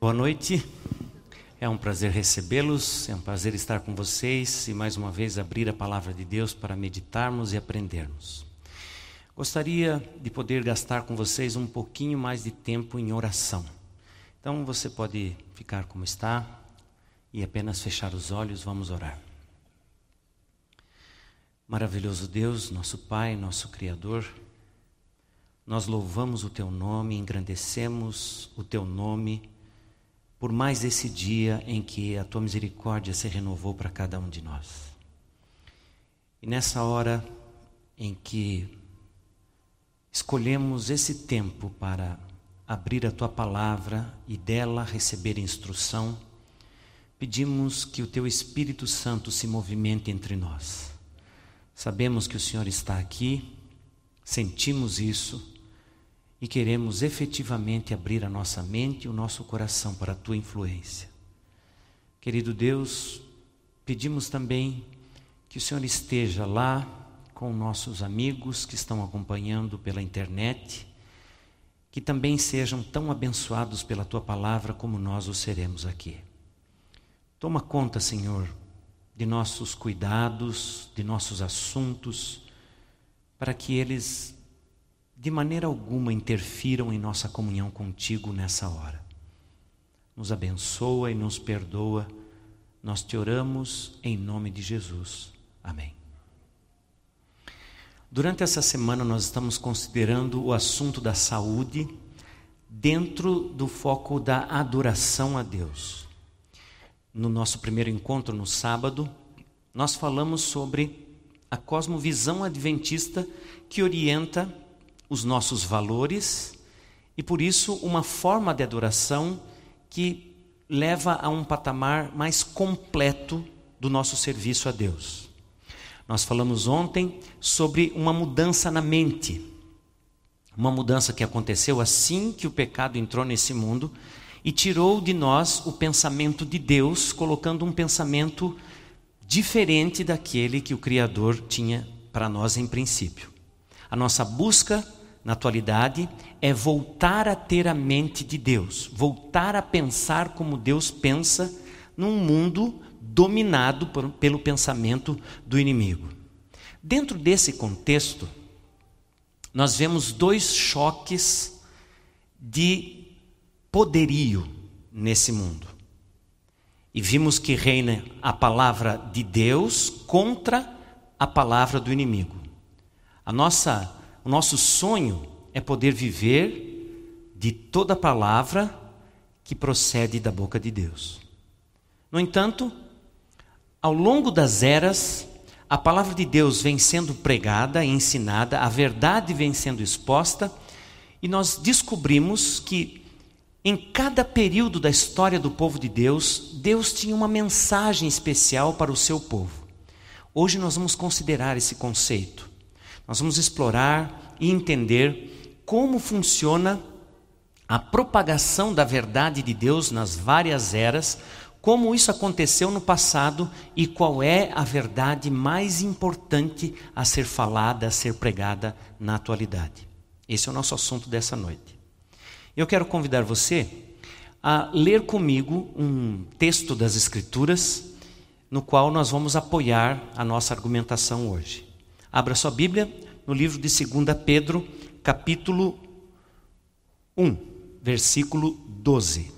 Boa noite. É um prazer recebê-los, é um prazer estar com vocês e mais uma vez abrir a palavra de Deus para meditarmos e aprendermos. Gostaria de poder gastar com vocês um pouquinho mais de tempo em oração. Então você pode ficar como está e apenas fechar os olhos, vamos orar. Maravilhoso Deus, nosso Pai, nosso Criador, nós louvamos o Teu nome, engrandecemos o Teu nome por mais esse dia em que a tua misericórdia se renovou para cada um de nós. E nessa hora em que escolhemos esse tempo para abrir a tua palavra e dela receber instrução, pedimos que o teu Espírito Santo se movimente entre nós. Sabemos que o Senhor está aqui, sentimos isso e queremos efetivamente abrir a nossa mente e o nosso coração para a tua influência. Querido Deus, pedimos também que o Senhor esteja lá com nossos amigos que estão acompanhando pela internet, que também sejam tão abençoados pela tua palavra como nós o seremos aqui. Toma conta, Senhor, de nossos cuidados, de nossos assuntos, para que eles de maneira alguma interfiram em nossa comunhão contigo nessa hora. Nos abençoa e nos perdoa. Nós te oramos em nome de Jesus. Amém. Durante essa semana, nós estamos considerando o assunto da saúde dentro do foco da adoração a Deus. No nosso primeiro encontro, no sábado, nós falamos sobre a cosmovisão adventista que orienta os nossos valores e por isso uma forma de adoração que leva a um patamar mais completo do nosso serviço a Deus. Nós falamos ontem sobre uma mudança na mente. Uma mudança que aconteceu assim que o pecado entrou nesse mundo e tirou de nós o pensamento de Deus, colocando um pensamento diferente daquele que o Criador tinha para nós em princípio. A nossa busca na atualidade é voltar a ter a mente de Deus, voltar a pensar como Deus pensa num mundo dominado por, pelo pensamento do inimigo. Dentro desse contexto, nós vemos dois choques de poderio nesse mundo. E vimos que reina a palavra de Deus contra a palavra do inimigo. A nossa o nosso sonho é poder viver de toda palavra que procede da boca de Deus. No entanto, ao longo das eras, a palavra de Deus vem sendo pregada, ensinada, a verdade vem sendo exposta, e nós descobrimos que em cada período da história do povo de Deus, Deus tinha uma mensagem especial para o seu povo. Hoje nós vamos considerar esse conceito. Nós vamos explorar e entender como funciona a propagação da verdade de Deus nas várias eras, como isso aconteceu no passado e qual é a verdade mais importante a ser falada, a ser pregada na atualidade. Esse é o nosso assunto dessa noite. Eu quero convidar você a ler comigo um texto das Escrituras, no qual nós vamos apoiar a nossa argumentação hoje. Abra sua Bíblia no livro de 2 Pedro, capítulo 1, versículo 12.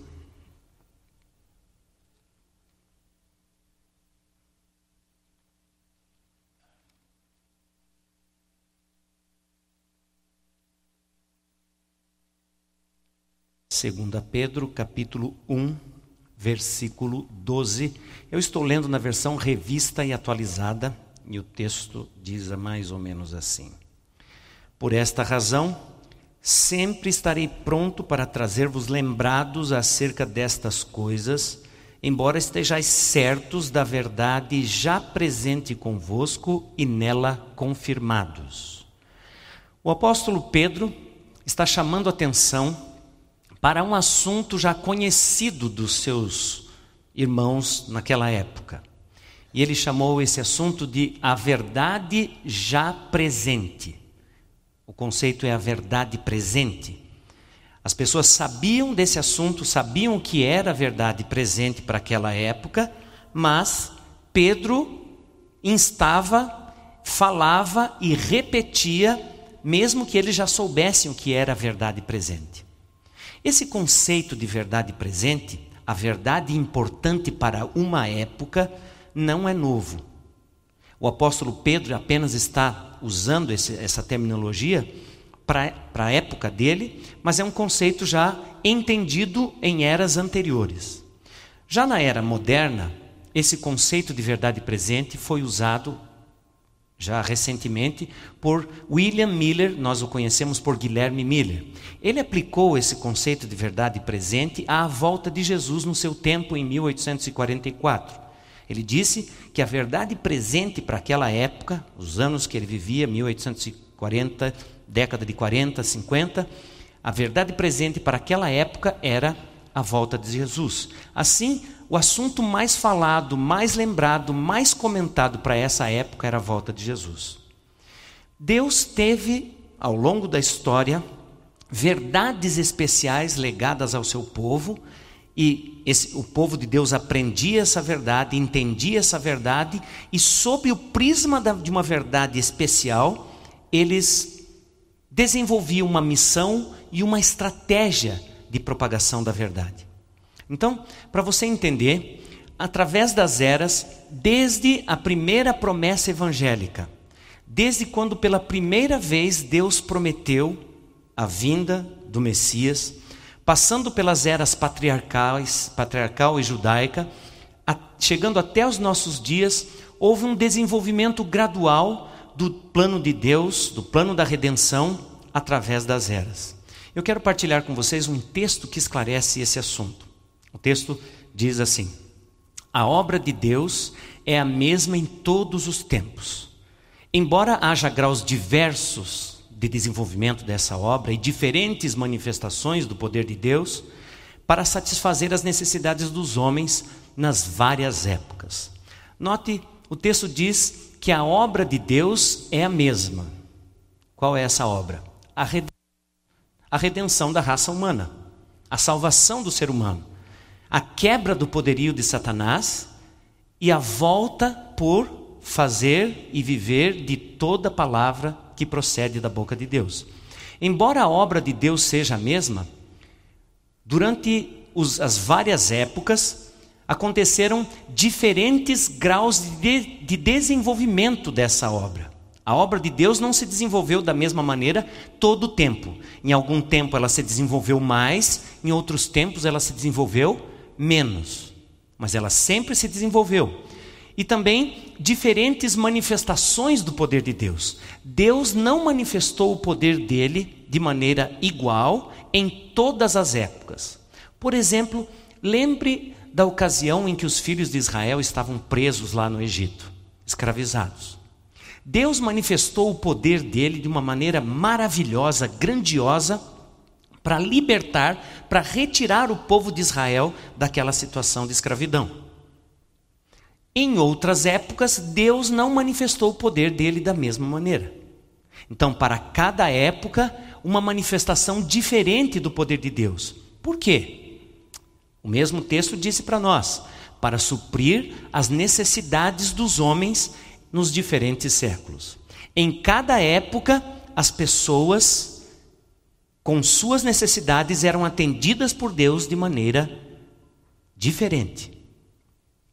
Segunda Pedro, capítulo 1, versículo 12. Eu estou lendo na versão revista e atualizada e o texto diz mais ou menos assim: Por esta razão, sempre estarei pronto para trazer-vos lembrados acerca destas coisas, embora estejais certos da verdade já presente convosco e nela confirmados. O apóstolo Pedro está chamando atenção para um assunto já conhecido dos seus irmãos naquela época. E ele chamou esse assunto de a verdade já presente. O conceito é a verdade presente. As pessoas sabiam desse assunto, sabiam que era verdade presente para aquela época, mas Pedro instava, falava e repetia, mesmo que eles já soubessem o que era a verdade presente. Esse conceito de verdade presente, a verdade importante para uma época, não é novo. O apóstolo Pedro apenas está usando esse, essa terminologia para a época dele, mas é um conceito já entendido em eras anteriores. Já na era moderna, esse conceito de verdade presente foi usado já recentemente por William Miller, nós o conhecemos por Guilherme Miller. Ele aplicou esse conceito de verdade presente à volta de Jesus no seu tempo em 1844. Ele disse que a verdade presente para aquela época, os anos que ele vivia, 1840, década de 40, 50, a verdade presente para aquela época era a volta de Jesus. Assim, o assunto mais falado, mais lembrado, mais comentado para essa época era a volta de Jesus. Deus teve, ao longo da história, verdades especiais legadas ao seu povo, e esse, o povo de Deus aprendia essa verdade, entendia essa verdade, e sob o prisma da, de uma verdade especial, eles desenvolviam uma missão e uma estratégia de propagação da verdade. Então, para você entender, através das eras, desde a primeira promessa evangélica, desde quando pela primeira vez Deus prometeu a vinda do Messias, passando pelas eras patriarcais, patriarcal e judaica, a, chegando até os nossos dias, houve um desenvolvimento gradual do plano de Deus, do plano da redenção, através das eras. Eu quero partilhar com vocês um texto que esclarece esse assunto. O texto diz assim: A obra de Deus é a mesma em todos os tempos. Embora haja graus diversos de desenvolvimento dessa obra e diferentes manifestações do poder de Deus, para satisfazer as necessidades dos homens nas várias épocas. Note, o texto diz que a obra de Deus é a mesma. Qual é essa obra? A redenção da raça humana, a salvação do ser humano a quebra do poderio de Satanás e a volta por fazer e viver de toda palavra que procede da boca de Deus. Embora a obra de Deus seja a mesma, durante os, as várias épocas aconteceram diferentes graus de, de desenvolvimento dessa obra. A obra de Deus não se desenvolveu da mesma maneira todo o tempo. Em algum tempo ela se desenvolveu mais, em outros tempos ela se desenvolveu menos, mas ela sempre se desenvolveu. E também diferentes manifestações do poder de Deus. Deus não manifestou o poder dele de maneira igual em todas as épocas. Por exemplo, lembre da ocasião em que os filhos de Israel estavam presos lá no Egito, escravizados. Deus manifestou o poder dele de uma maneira maravilhosa, grandiosa, para libertar, para retirar o povo de Israel daquela situação de escravidão. Em outras épocas, Deus não manifestou o poder dele da mesma maneira. Então, para cada época, uma manifestação diferente do poder de Deus. Por quê? O mesmo texto disse para nós: para suprir as necessidades dos homens nos diferentes séculos. Em cada época, as pessoas com suas necessidades eram atendidas por Deus de maneira diferente.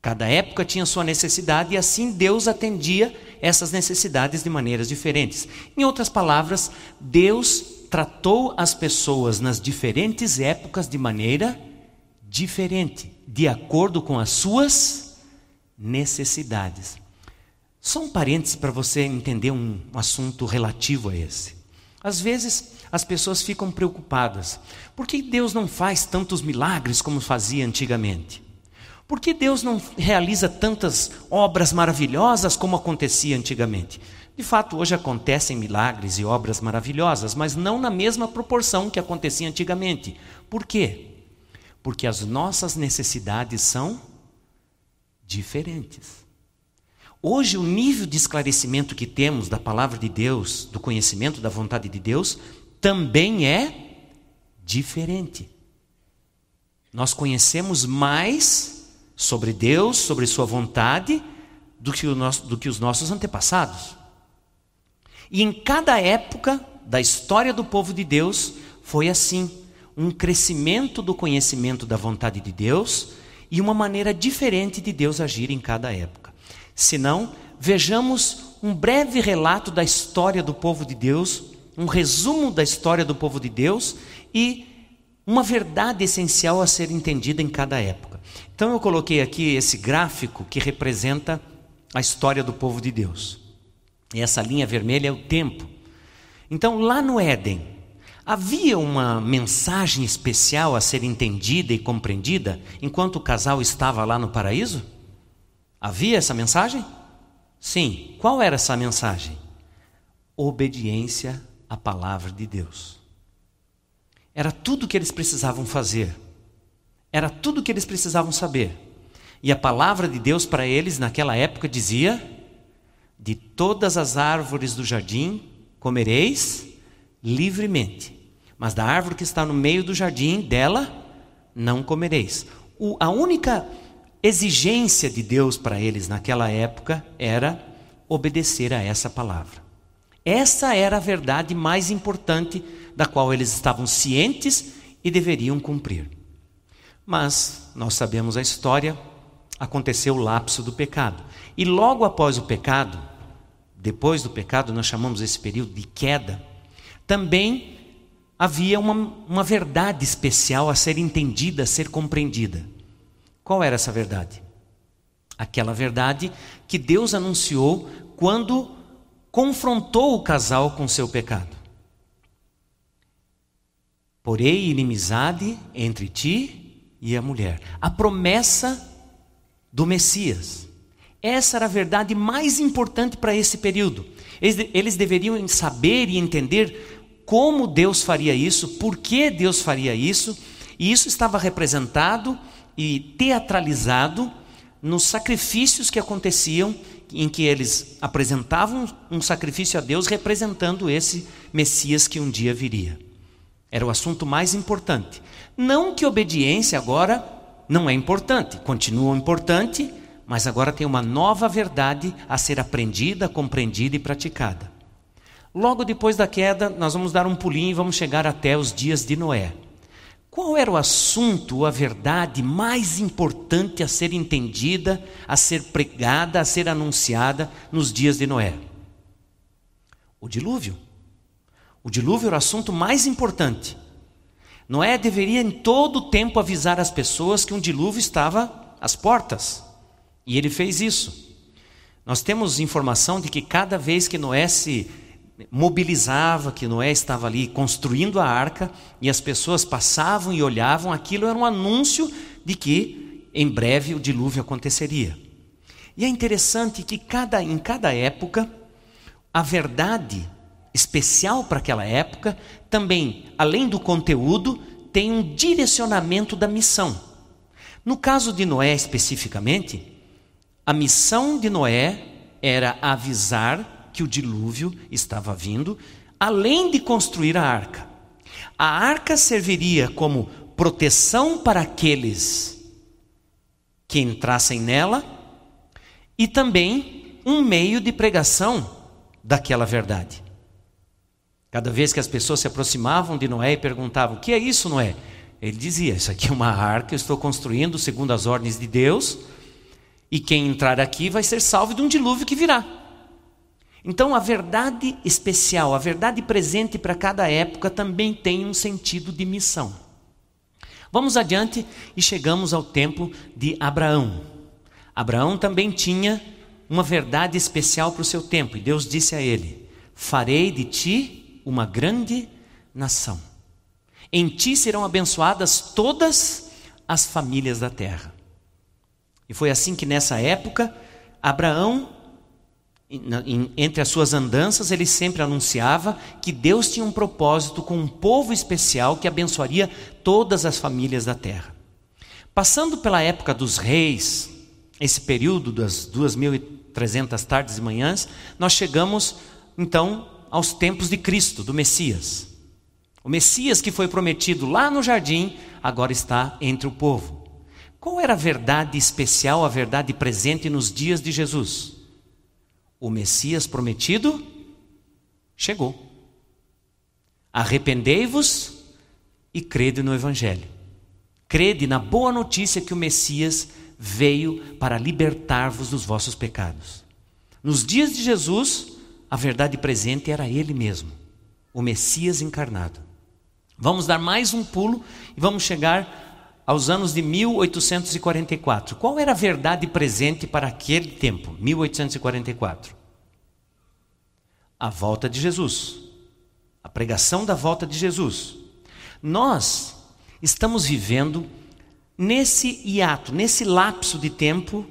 Cada época tinha sua necessidade e assim Deus atendia essas necessidades de maneiras diferentes. Em outras palavras, Deus tratou as pessoas nas diferentes épocas de maneira diferente, de acordo com as suas necessidades. Só um parênteses para você entender um assunto relativo a esse. Às vezes, as pessoas ficam preocupadas. Por que Deus não faz tantos milagres como fazia antigamente? Por que Deus não realiza tantas obras maravilhosas como acontecia antigamente? De fato, hoje acontecem milagres e obras maravilhosas, mas não na mesma proporção que acontecia antigamente. Por quê? Porque as nossas necessidades são diferentes. Hoje, o nível de esclarecimento que temos da palavra de Deus, do conhecimento da vontade de Deus, também é diferente. Nós conhecemos mais sobre Deus, sobre Sua vontade, do que, nosso, do que os nossos antepassados. E em cada época da história do povo de Deus foi assim: um crescimento do conhecimento da vontade de Deus e uma maneira diferente de Deus agir em cada época. Se não, vejamos um breve relato da história do povo de Deus, um resumo da história do povo de Deus e uma verdade essencial a ser entendida em cada época. Então eu coloquei aqui esse gráfico que representa a história do povo de Deus. E essa linha vermelha é o tempo. Então lá no Éden, havia uma mensagem especial a ser entendida e compreendida enquanto o casal estava lá no paraíso? Havia essa mensagem? Sim. Qual era essa mensagem? Obediência à palavra de Deus. Era tudo o que eles precisavam fazer. Era tudo o que eles precisavam saber. E a palavra de Deus para eles naquela época dizia: De todas as árvores do jardim comereis livremente, mas da árvore que está no meio do jardim, dela não comereis. O, a única exigência de Deus para eles naquela época era obedecer a essa palavra. Essa era a verdade mais importante da qual eles estavam cientes e deveriam cumprir. Mas nós sabemos a história, aconteceu o lapso do pecado. E logo após o pecado, depois do pecado, nós chamamos esse período de queda, também havia uma, uma verdade especial a ser entendida, a ser compreendida. Qual era essa verdade? Aquela verdade que Deus anunciou quando confrontou o casal com seu pecado. Porém, inimizade entre ti e a mulher. A promessa do Messias. Essa era a verdade mais importante para esse período. Eles, eles, deveriam saber e entender como Deus faria isso, por que Deus faria isso, e isso estava representado e teatralizado nos sacrifícios que aconteciam, em que eles apresentavam um sacrifício a Deus representando esse Messias que um dia viria. Era o assunto mais importante. Não que obediência agora não é importante, continua importante, mas agora tem uma nova verdade a ser aprendida, compreendida e praticada. Logo depois da queda, nós vamos dar um pulinho e vamos chegar até os dias de Noé. Qual era o assunto, a verdade mais importante a ser entendida, a ser pregada, a ser anunciada nos dias de Noé? O dilúvio. O dilúvio era o assunto mais importante. Noé deveria em todo o tempo avisar as pessoas que um dilúvio estava às portas. E ele fez isso. Nós temos informação de que cada vez que Noé se mobilizava que Noé estava ali construindo a arca e as pessoas passavam e olhavam, aquilo era um anúncio de que em breve o dilúvio aconteceria. E é interessante que cada, em cada época, a verdade especial para aquela época também, além do conteúdo, tem um direcionamento da missão. No caso de Noé especificamente, a missão de Noé era avisar que o dilúvio estava vindo, além de construir a arca. A arca serviria como proteção para aqueles que entrassem nela e também um meio de pregação daquela verdade. Cada vez que as pessoas se aproximavam de Noé e perguntavam: O que é isso, Noé? Ele dizia: Isso aqui é uma arca, eu estou construindo segundo as ordens de Deus, e quem entrar aqui vai ser salvo de um dilúvio que virá. Então, a verdade especial, a verdade presente para cada época também tem um sentido de missão. Vamos adiante e chegamos ao tempo de Abraão. Abraão também tinha uma verdade especial para o seu tempo, e Deus disse a ele: Farei de ti uma grande nação. Em ti serão abençoadas todas as famílias da terra. E foi assim que nessa época, Abraão entre as suas andanças, ele sempre anunciava que Deus tinha um propósito com um povo especial que abençoaria todas as famílias da terra. Passando pela época dos reis, esse período das 2.300 tardes e manhãs, nós chegamos então aos tempos de Cristo, do Messias. O Messias que foi prometido lá no jardim, agora está entre o povo. Qual era a verdade especial, a verdade presente nos dias de Jesus? O Messias prometido chegou. Arrependei-vos e crede no Evangelho. Crede na boa notícia que o Messias veio para libertar-vos dos vossos pecados. Nos dias de Jesus, a verdade presente era Ele mesmo, o Messias encarnado. Vamos dar mais um pulo e vamos chegar aos anos de 1844. Qual era a verdade presente para aquele tempo, 1844? A volta de Jesus, a pregação da volta de Jesus. Nós estamos vivendo nesse hiato, nesse lapso de tempo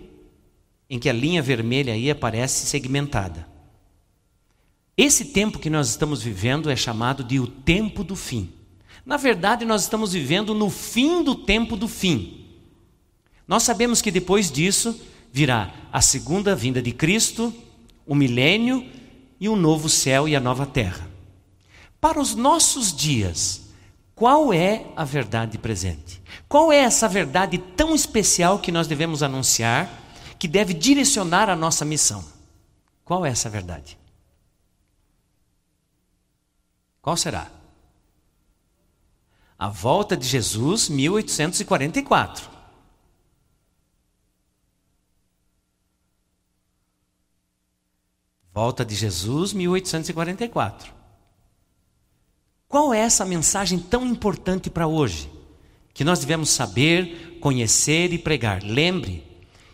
em que a linha vermelha aí aparece segmentada. Esse tempo que nós estamos vivendo é chamado de o tempo do fim. Na verdade, nós estamos vivendo no fim do tempo do fim. Nós sabemos que depois disso virá a segunda vinda de Cristo, o milênio e o novo céu e a nova terra. Para os nossos dias, qual é a verdade presente? Qual é essa verdade tão especial que nós devemos anunciar, que deve direcionar a nossa missão? Qual é essa verdade? Qual será? A volta de Jesus, 1844. Volta de Jesus, 1844. Qual é essa mensagem tão importante para hoje? Que nós devemos saber, conhecer e pregar. Lembre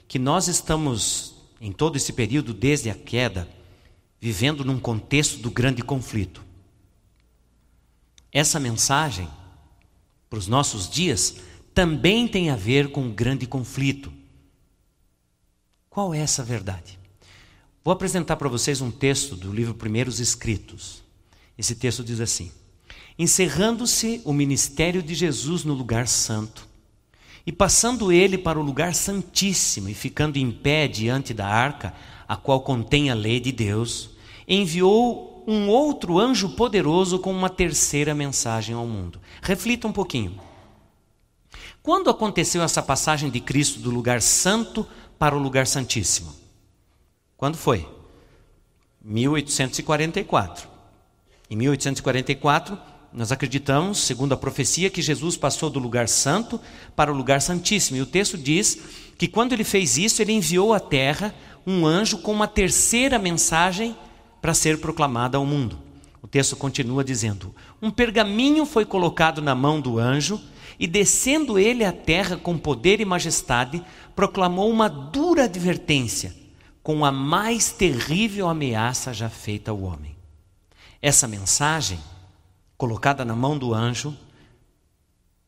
que nós estamos, em todo esse período, desde a queda, vivendo num contexto do grande conflito. Essa mensagem para os nossos dias também tem a ver com um grande conflito. Qual é essa verdade? Vou apresentar para vocês um texto do livro Primeiros Escritos. Esse texto diz assim: Encerrando-se o ministério de Jesus no lugar santo, e passando ele para o lugar santíssimo, e ficando em pé diante da arca, a qual contém a lei de Deus, enviou um outro anjo poderoso com uma terceira mensagem ao mundo. Reflita um pouquinho. Quando aconteceu essa passagem de Cristo do lugar santo para o lugar santíssimo? Quando foi? 1844. Em 1844, nós acreditamos, segundo a profecia, que Jesus passou do lugar santo para o lugar santíssimo. E o texto diz que quando ele fez isso, ele enviou à terra um anjo com uma terceira mensagem para ser proclamada ao mundo. O texto continua dizendo: Um pergaminho foi colocado na mão do anjo, e descendo ele à terra com poder e majestade, proclamou uma dura advertência, com a mais terrível ameaça já feita ao homem. Essa mensagem, colocada na mão do anjo,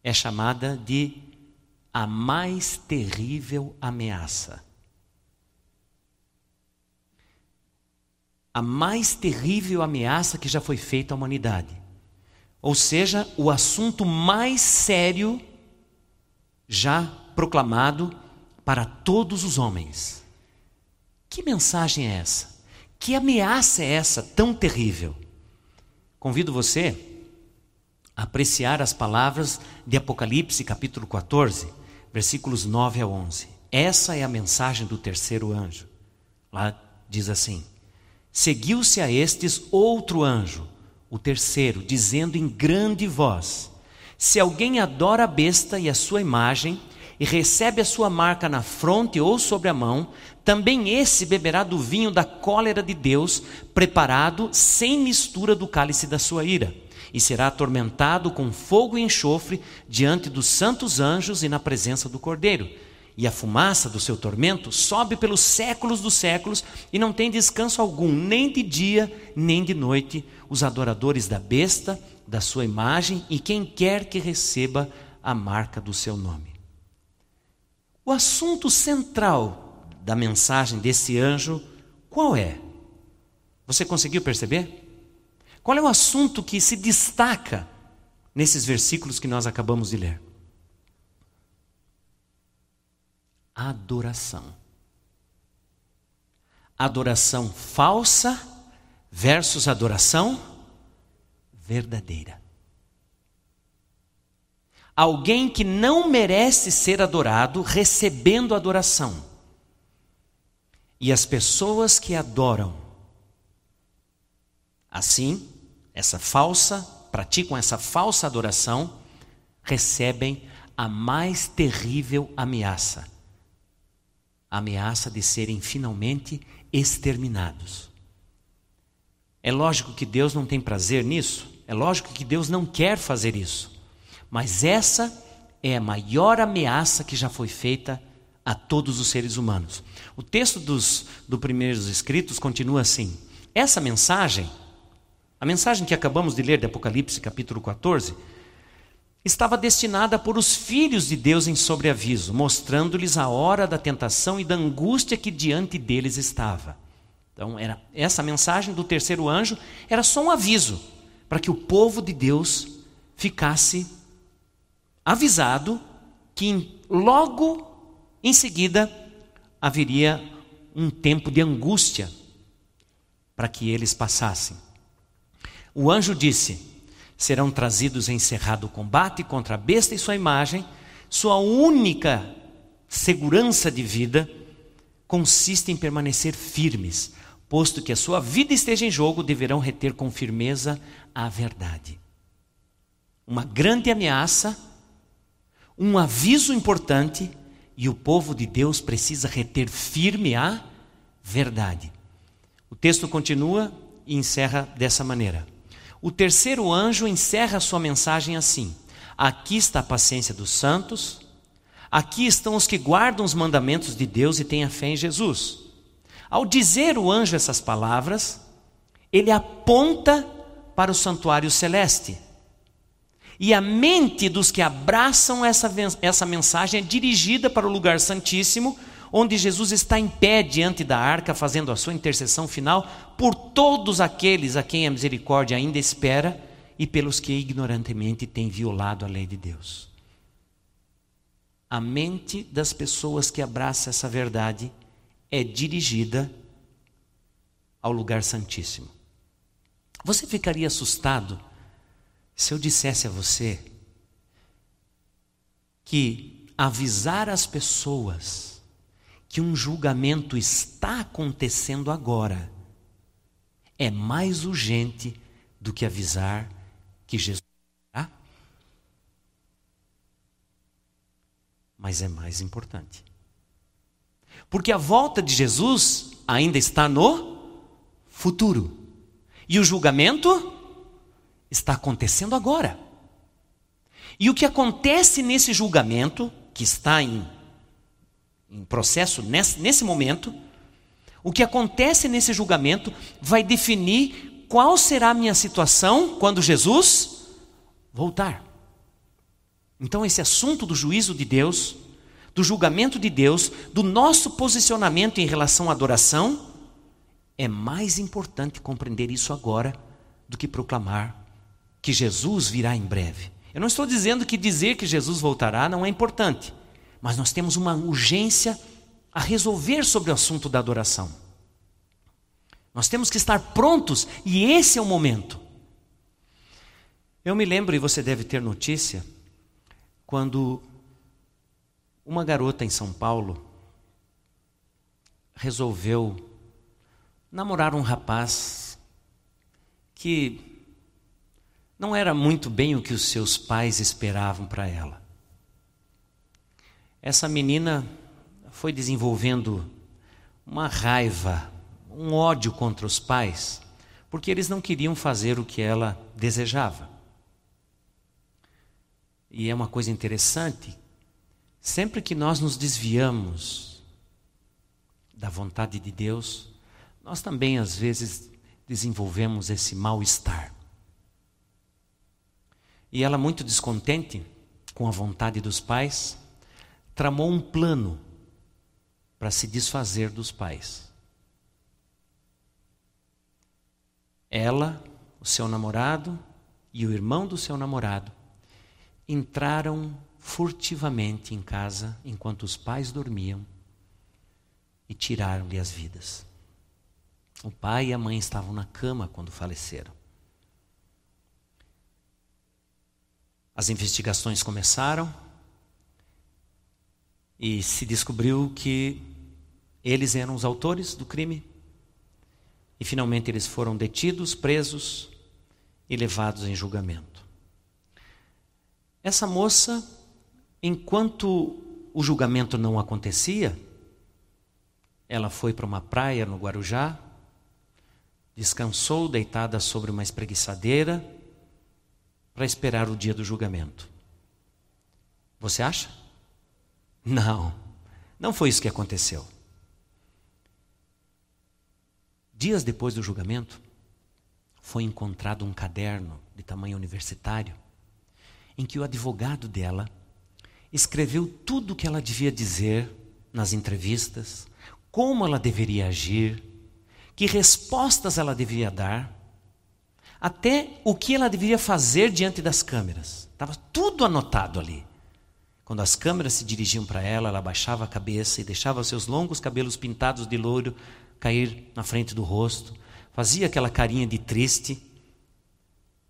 é chamada de a mais terrível ameaça. A mais terrível ameaça que já foi feita à humanidade. Ou seja, o assunto mais sério já proclamado para todos os homens. Que mensagem é essa? Que ameaça é essa tão terrível? Convido você a apreciar as palavras de Apocalipse, capítulo 14, versículos 9 a 11. Essa é a mensagem do terceiro anjo. Lá diz assim: Seguiu-se a estes outro anjo, o terceiro, dizendo em grande voz: Se alguém adora a besta e a sua imagem, e recebe a sua marca na fronte ou sobre a mão, também esse beberá do vinho da cólera de Deus, preparado sem mistura do cálice da sua ira, e será atormentado com fogo e enxofre diante dos santos anjos e na presença do Cordeiro e a fumaça do seu tormento sobe pelos séculos dos séculos e não tem descanso algum, nem de dia, nem de noite, os adoradores da besta, da sua imagem e quem quer que receba a marca do seu nome. O assunto central da mensagem desse anjo, qual é? Você conseguiu perceber? Qual é o assunto que se destaca nesses versículos que nós acabamos de ler? Adoração. Adoração falsa versus adoração verdadeira. alguém que não merece ser adorado recebendo adoração. E as pessoas que adoram, assim, essa falsa, praticam essa falsa adoração, recebem a mais terrível ameaça ameaça de serem finalmente exterminados. É lógico que Deus não tem prazer nisso, é lógico que Deus não quer fazer isso, mas essa é a maior ameaça que já foi feita a todos os seres humanos. O texto dos do primeiros escritos continua assim: essa mensagem, a mensagem que acabamos de ler de Apocalipse capítulo 14, estava destinada por os filhos de Deus em sobreaviso, mostrando-lhes a hora da tentação e da angústia que diante deles estava. Então, era essa mensagem do terceiro anjo era só um aviso para que o povo de Deus ficasse avisado que logo em seguida haveria um tempo de angústia para que eles passassem. O anjo disse: serão trazidos em cerrado combate contra a besta e sua imagem. Sua única segurança de vida consiste em permanecer firmes, posto que a sua vida esteja em jogo, deverão reter com firmeza a verdade. Uma grande ameaça, um aviso importante, e o povo de Deus precisa reter firme a verdade. O texto continua e encerra dessa maneira. O terceiro anjo encerra sua mensagem assim: Aqui está a paciência dos santos, aqui estão os que guardam os mandamentos de Deus e têm a fé em Jesus. Ao dizer o anjo essas palavras, ele aponta para o santuário celeste. E a mente dos que abraçam essa, essa mensagem é dirigida para o lugar santíssimo, onde Jesus está em pé diante da arca, fazendo a sua intercessão final por todos aqueles a quem a misericórdia ainda espera e pelos que ignorantemente têm violado a lei de Deus. A mente das pessoas que abraça essa verdade é dirigida ao lugar santíssimo. Você ficaria assustado se eu dissesse a você que avisar as pessoas que um julgamento está acontecendo agora é mais urgente do que avisar que Jesus virá? Mas é mais importante. Porque a volta de Jesus ainda está no futuro. E o julgamento está acontecendo agora. E o que acontece nesse julgamento, que está em em processo nesse, nesse momento, o que acontece nesse julgamento vai definir qual será a minha situação quando Jesus voltar. Então, esse assunto do juízo de Deus, do julgamento de Deus, do nosso posicionamento em relação à adoração, é mais importante compreender isso agora do que proclamar que Jesus virá em breve. Eu não estou dizendo que dizer que Jesus voltará não é importante. Mas nós temos uma urgência a resolver sobre o assunto da adoração. Nós temos que estar prontos e esse é o momento. Eu me lembro, e você deve ter notícia, quando uma garota em São Paulo resolveu namorar um rapaz que não era muito bem o que os seus pais esperavam para ela essa menina foi desenvolvendo uma raiva, um ódio contra os pais, porque eles não queriam fazer o que ela desejava. E é uma coisa interessante, sempre que nós nos desviamos da vontade de Deus, nós também às vezes desenvolvemos esse mal-estar. E ela, muito descontente com a vontade dos pais, tramou um plano para se desfazer dos pais. Ela, o seu namorado e o irmão do seu namorado entraram furtivamente em casa enquanto os pais dormiam e tiraram-lhe as vidas. O pai e a mãe estavam na cama quando faleceram. As investigações começaram e se descobriu que eles eram os autores do crime. E finalmente eles foram detidos, presos e levados em julgamento. Essa moça, enquanto o julgamento não acontecia, ela foi para uma praia no Guarujá, descansou deitada sobre uma espreguiçadeira para esperar o dia do julgamento. Você acha? Não, não foi isso que aconteceu. Dias depois do julgamento, foi encontrado um caderno de tamanho universitário em que o advogado dela escreveu tudo o que ela devia dizer nas entrevistas, como ela deveria agir, que respostas ela devia dar, até o que ela deveria fazer diante das câmeras. Estava tudo anotado ali. Quando as câmeras se dirigiam para ela, ela baixava a cabeça e deixava seus longos cabelos pintados de louro cair na frente do rosto, fazia aquela carinha de triste.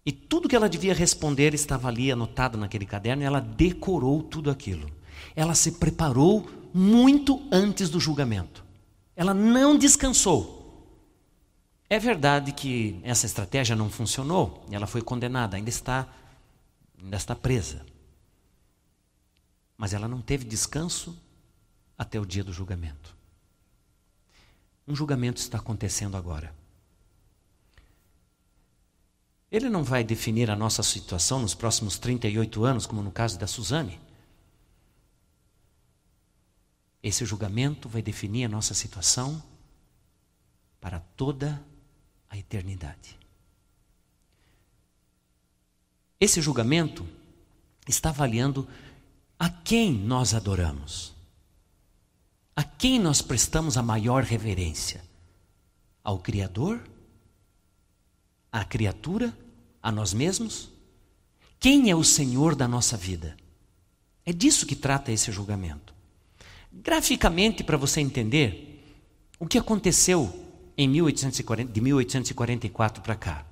E tudo que ela devia responder estava ali anotado naquele caderno e ela decorou tudo aquilo. Ela se preparou muito antes do julgamento. Ela não descansou. É verdade que essa estratégia não funcionou, ela foi condenada, ainda está ainda está presa. Mas ela não teve descanso até o dia do julgamento. Um julgamento está acontecendo agora. Ele não vai definir a nossa situação nos próximos 38 anos, como no caso da Suzane. Esse julgamento vai definir a nossa situação para toda a eternidade. Esse julgamento está avaliando a quem nós adoramos. A quem nós prestamos a maior reverência? Ao Criador? À criatura? A nós mesmos? Quem é o Senhor da nossa vida? É disso que trata esse julgamento. Graficamente, para você entender o que aconteceu em 1840, de 1844 para cá.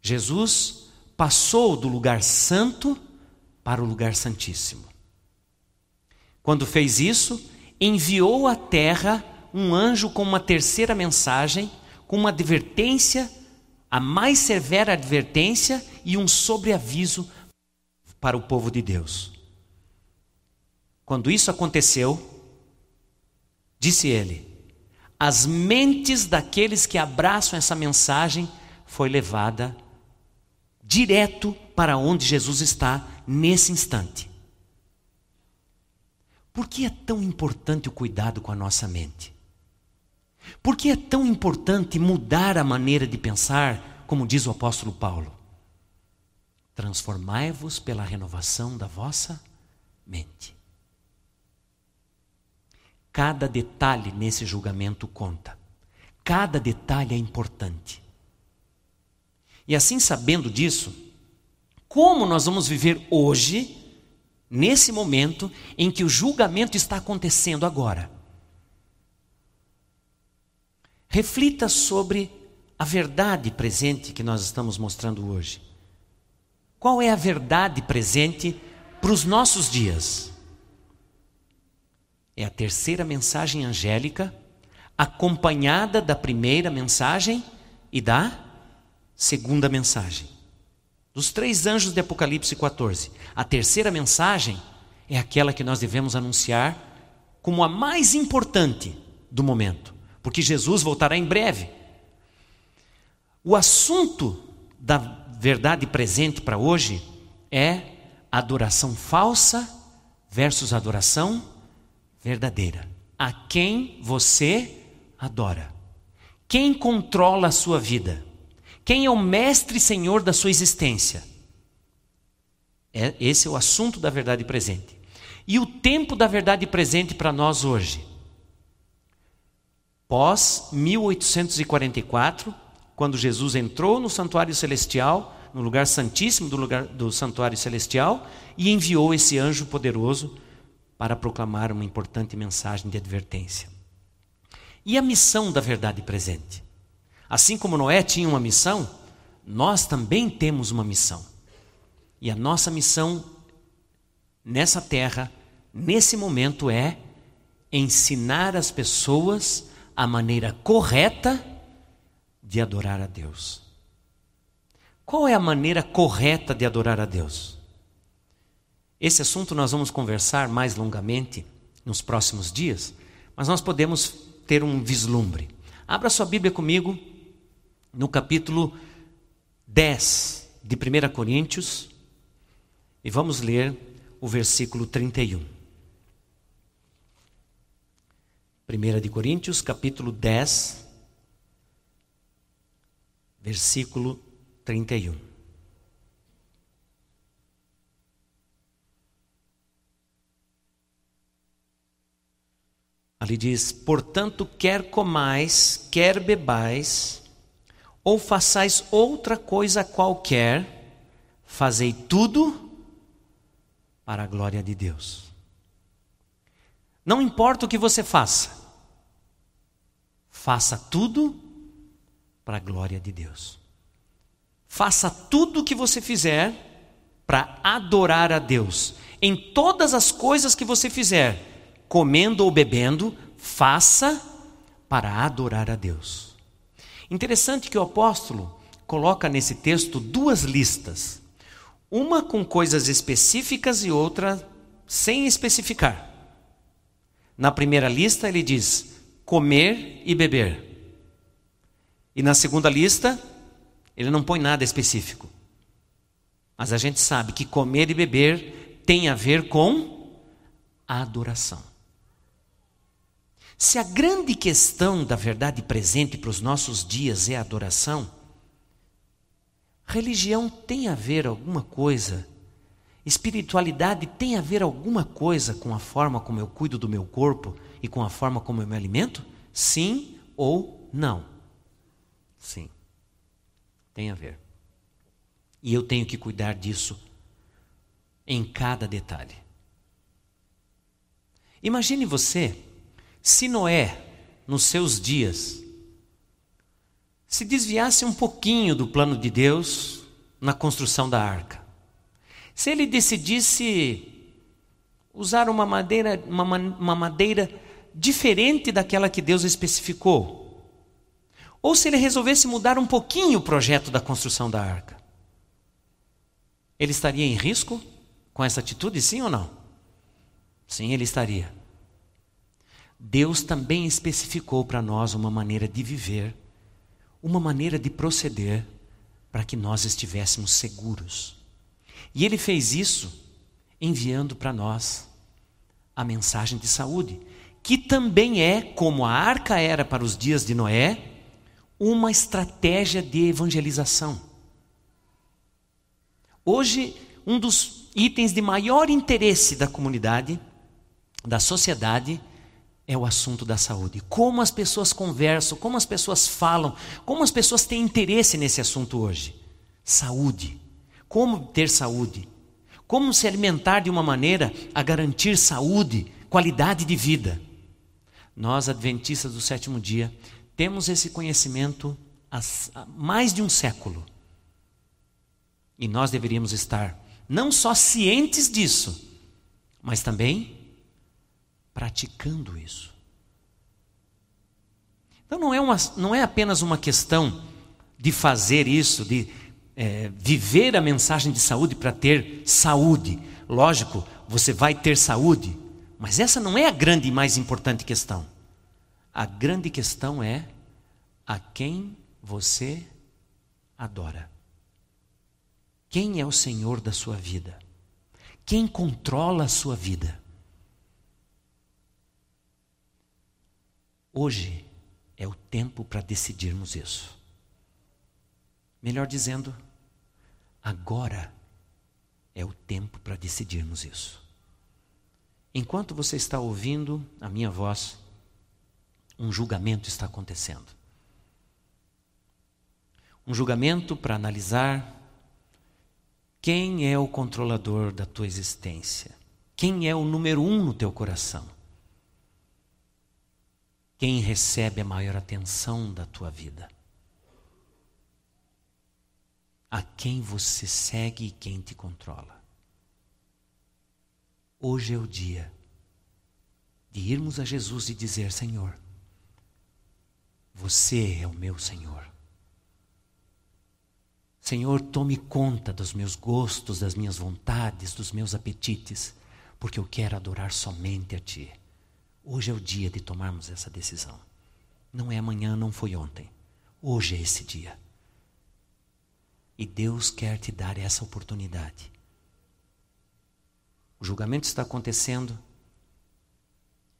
Jesus passou do lugar santo para o lugar santíssimo. Quando fez isso, enviou à terra um anjo com uma terceira mensagem, com uma advertência, a mais severa advertência e um sobreaviso para o povo de Deus. Quando isso aconteceu, disse ele: as mentes daqueles que abraçam essa mensagem foi levada direto para onde Jesus está nesse instante. Por que é tão importante o cuidado com a nossa mente? Por que é tão importante mudar a maneira de pensar, como diz o apóstolo Paulo? Transformai-vos pela renovação da vossa mente. Cada detalhe nesse julgamento conta. Cada detalhe é importante. E assim, sabendo disso, como nós vamos viver hoje nesse momento em que o julgamento está acontecendo agora. Reflita sobre a verdade presente que nós estamos mostrando hoje. Qual é a verdade presente para os nossos dias? É a terceira mensagem angélica, acompanhada da primeira mensagem e da segunda mensagem. Dos três anjos de Apocalipse 14, a terceira mensagem é aquela que nós devemos anunciar como a mais importante do momento, porque Jesus voltará em breve. O assunto da verdade presente para hoje é adoração falsa versus adoração verdadeira. A quem você adora? Quem controla a sua vida? Quem é o mestre e senhor da sua existência? É, esse é o assunto da verdade presente. E o tempo da verdade presente para nós hoje? Pós 1844, quando Jesus entrou no santuário celestial, no lugar santíssimo do lugar do santuário celestial, e enviou esse anjo poderoso para proclamar uma importante mensagem de advertência. E a missão da verdade presente? Assim como Noé tinha uma missão, nós também temos uma missão. E a nossa missão nessa terra, nesse momento, é ensinar as pessoas a maneira correta de adorar a Deus. Qual é a maneira correta de adorar a Deus? Esse assunto nós vamos conversar mais longamente nos próximos dias, mas nós podemos ter um vislumbre. Abra sua Bíblia comigo no capítulo 10 de 1 Coríntios e vamos ler o versículo 31. 1 de Coríntios, capítulo 10, versículo 31. Ali diz: Portanto, quer comais, quer bebais, ou façais outra coisa qualquer, fazei tudo para a glória de Deus. Não importa o que você faça, faça tudo para a glória de Deus. Faça tudo o que você fizer para adorar a Deus. Em todas as coisas que você fizer, comendo ou bebendo, faça para adorar a Deus. Interessante que o apóstolo coloca nesse texto duas listas. Uma com coisas específicas e outra sem especificar. Na primeira lista ele diz comer e beber. E na segunda lista, ele não põe nada específico. Mas a gente sabe que comer e beber tem a ver com adoração. Se a grande questão da verdade presente para os nossos dias é a adoração, religião tem a ver alguma coisa, espiritualidade tem a ver alguma coisa com a forma como eu cuido do meu corpo e com a forma como eu me alimento? Sim ou não? Sim, tem a ver. E eu tenho que cuidar disso em cada detalhe. Imagine você se Noé, nos seus dias, se desviasse um pouquinho do plano de Deus na construção da arca. Se ele decidisse usar uma madeira, uma, uma madeira diferente daquela que Deus especificou, ou se ele resolvesse mudar um pouquinho o projeto da construção da arca. Ele estaria em risco com essa atitude, sim ou não? Sim, ele estaria. Deus também especificou para nós uma maneira de viver, uma maneira de proceder para que nós estivéssemos seguros. E ele fez isso enviando para nós a mensagem de saúde, que também é, como a arca era para os dias de Noé, uma estratégia de evangelização. Hoje, um dos itens de maior interesse da comunidade, da sociedade, é o assunto da saúde. Como as pessoas conversam, como as pessoas falam, como as pessoas têm interesse nesse assunto hoje. Saúde. Como ter saúde? Como se alimentar de uma maneira a garantir saúde, qualidade de vida? Nós, adventistas do sétimo dia, temos esse conhecimento há mais de um século. E nós deveríamos estar não só cientes disso, mas também praticando isso. Então não é, uma, não é apenas uma questão de fazer isso, de é, viver a mensagem de saúde para ter saúde. Lógico, você vai ter saúde, mas essa não é a grande e mais importante questão. A grande questão é a quem você adora. Quem é o Senhor da sua vida? Quem controla a sua vida? Hoje é o tempo para decidirmos isso. Melhor dizendo, agora é o tempo para decidirmos isso. Enquanto você está ouvindo a minha voz, um julgamento está acontecendo. Um julgamento para analisar quem é o controlador da tua existência, quem é o número um no teu coração, quem recebe a maior atenção da tua vida. a quem você segue e quem te controla. Hoje é o dia de irmos a Jesus e dizer: Senhor, você é o meu Senhor. Senhor, tome conta dos meus gostos, das minhas vontades, dos meus apetites, porque eu quero adorar somente a Ti. Hoje é o dia de tomarmos essa decisão. Não é amanhã, não foi ontem. Hoje é esse dia. E Deus quer te dar essa oportunidade. O julgamento está acontecendo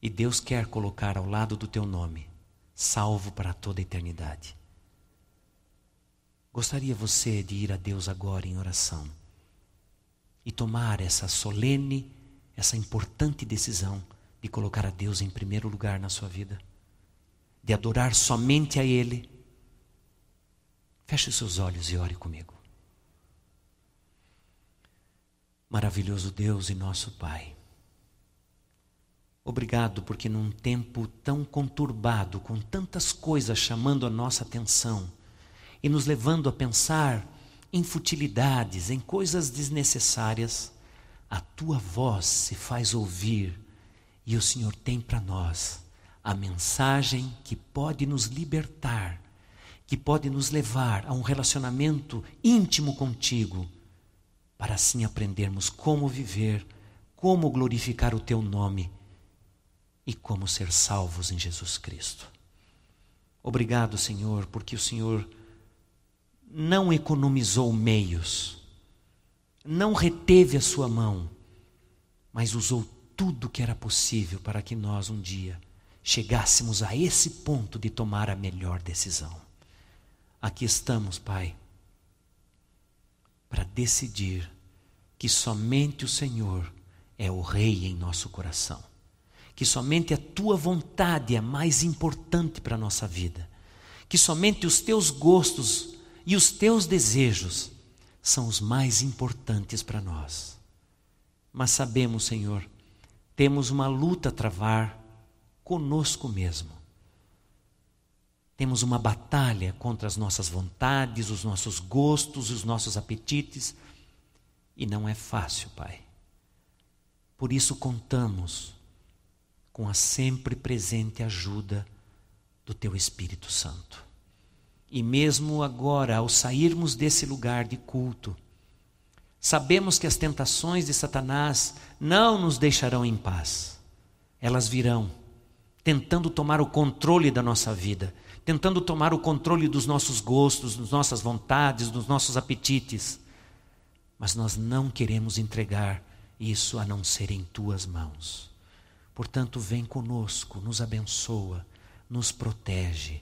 e Deus quer colocar ao lado do teu nome, salvo para toda a eternidade. Gostaria você de ir a Deus agora em oração e tomar essa solene, essa importante decisão de colocar a Deus em primeiro lugar na sua vida, de adorar somente a Ele. Feche os seus olhos e ore comigo. Maravilhoso Deus e nosso Pai. Obrigado porque num tempo tão conturbado, com tantas coisas chamando a nossa atenção, e nos levando a pensar em futilidades, em coisas desnecessárias, a tua voz se faz ouvir e o Senhor tem para nós a mensagem que pode nos libertar, que pode nos levar a um relacionamento íntimo contigo, para assim aprendermos como viver, como glorificar o teu nome e como ser salvos em Jesus Cristo. Obrigado, Senhor, porque o Senhor não economizou meios, não reteve a sua mão, mas usou tudo que era possível para que nós um dia chegássemos a esse ponto de tomar a melhor decisão. Aqui estamos, Pai, para decidir que somente o Senhor é o Rei em nosso coração, que somente a tua vontade é mais importante para a nossa vida, que somente os teus gostos e os teus desejos são os mais importantes para nós. Mas sabemos, Senhor, temos uma luta a travar conosco mesmo. Temos uma batalha contra as nossas vontades, os nossos gostos, os nossos apetites, e não é fácil, Pai. Por isso contamos com a sempre presente ajuda do Teu Espírito Santo. E mesmo agora, ao sairmos desse lugar de culto, sabemos que as tentações de Satanás não nos deixarão em paz. Elas virão, tentando tomar o controle da nossa vida, tentando tomar o controle dos nossos gostos, das nossas vontades, dos nossos apetites. Mas nós não queremos entregar isso a não ser em tuas mãos. Portanto, vem conosco, nos abençoa, nos protege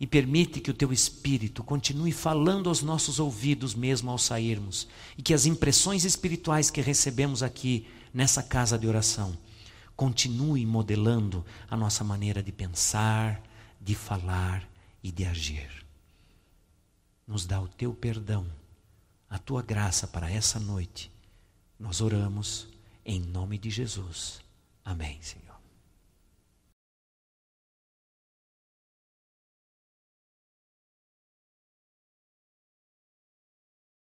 e permite que o teu espírito continue falando aos nossos ouvidos mesmo ao sairmos e que as impressões espirituais que recebemos aqui nessa casa de oração continuem modelando a nossa maneira de pensar, de falar e de agir. Nos dá o teu perdão, a tua graça para essa noite. Nós oramos em nome de Jesus. Amém, Senhor.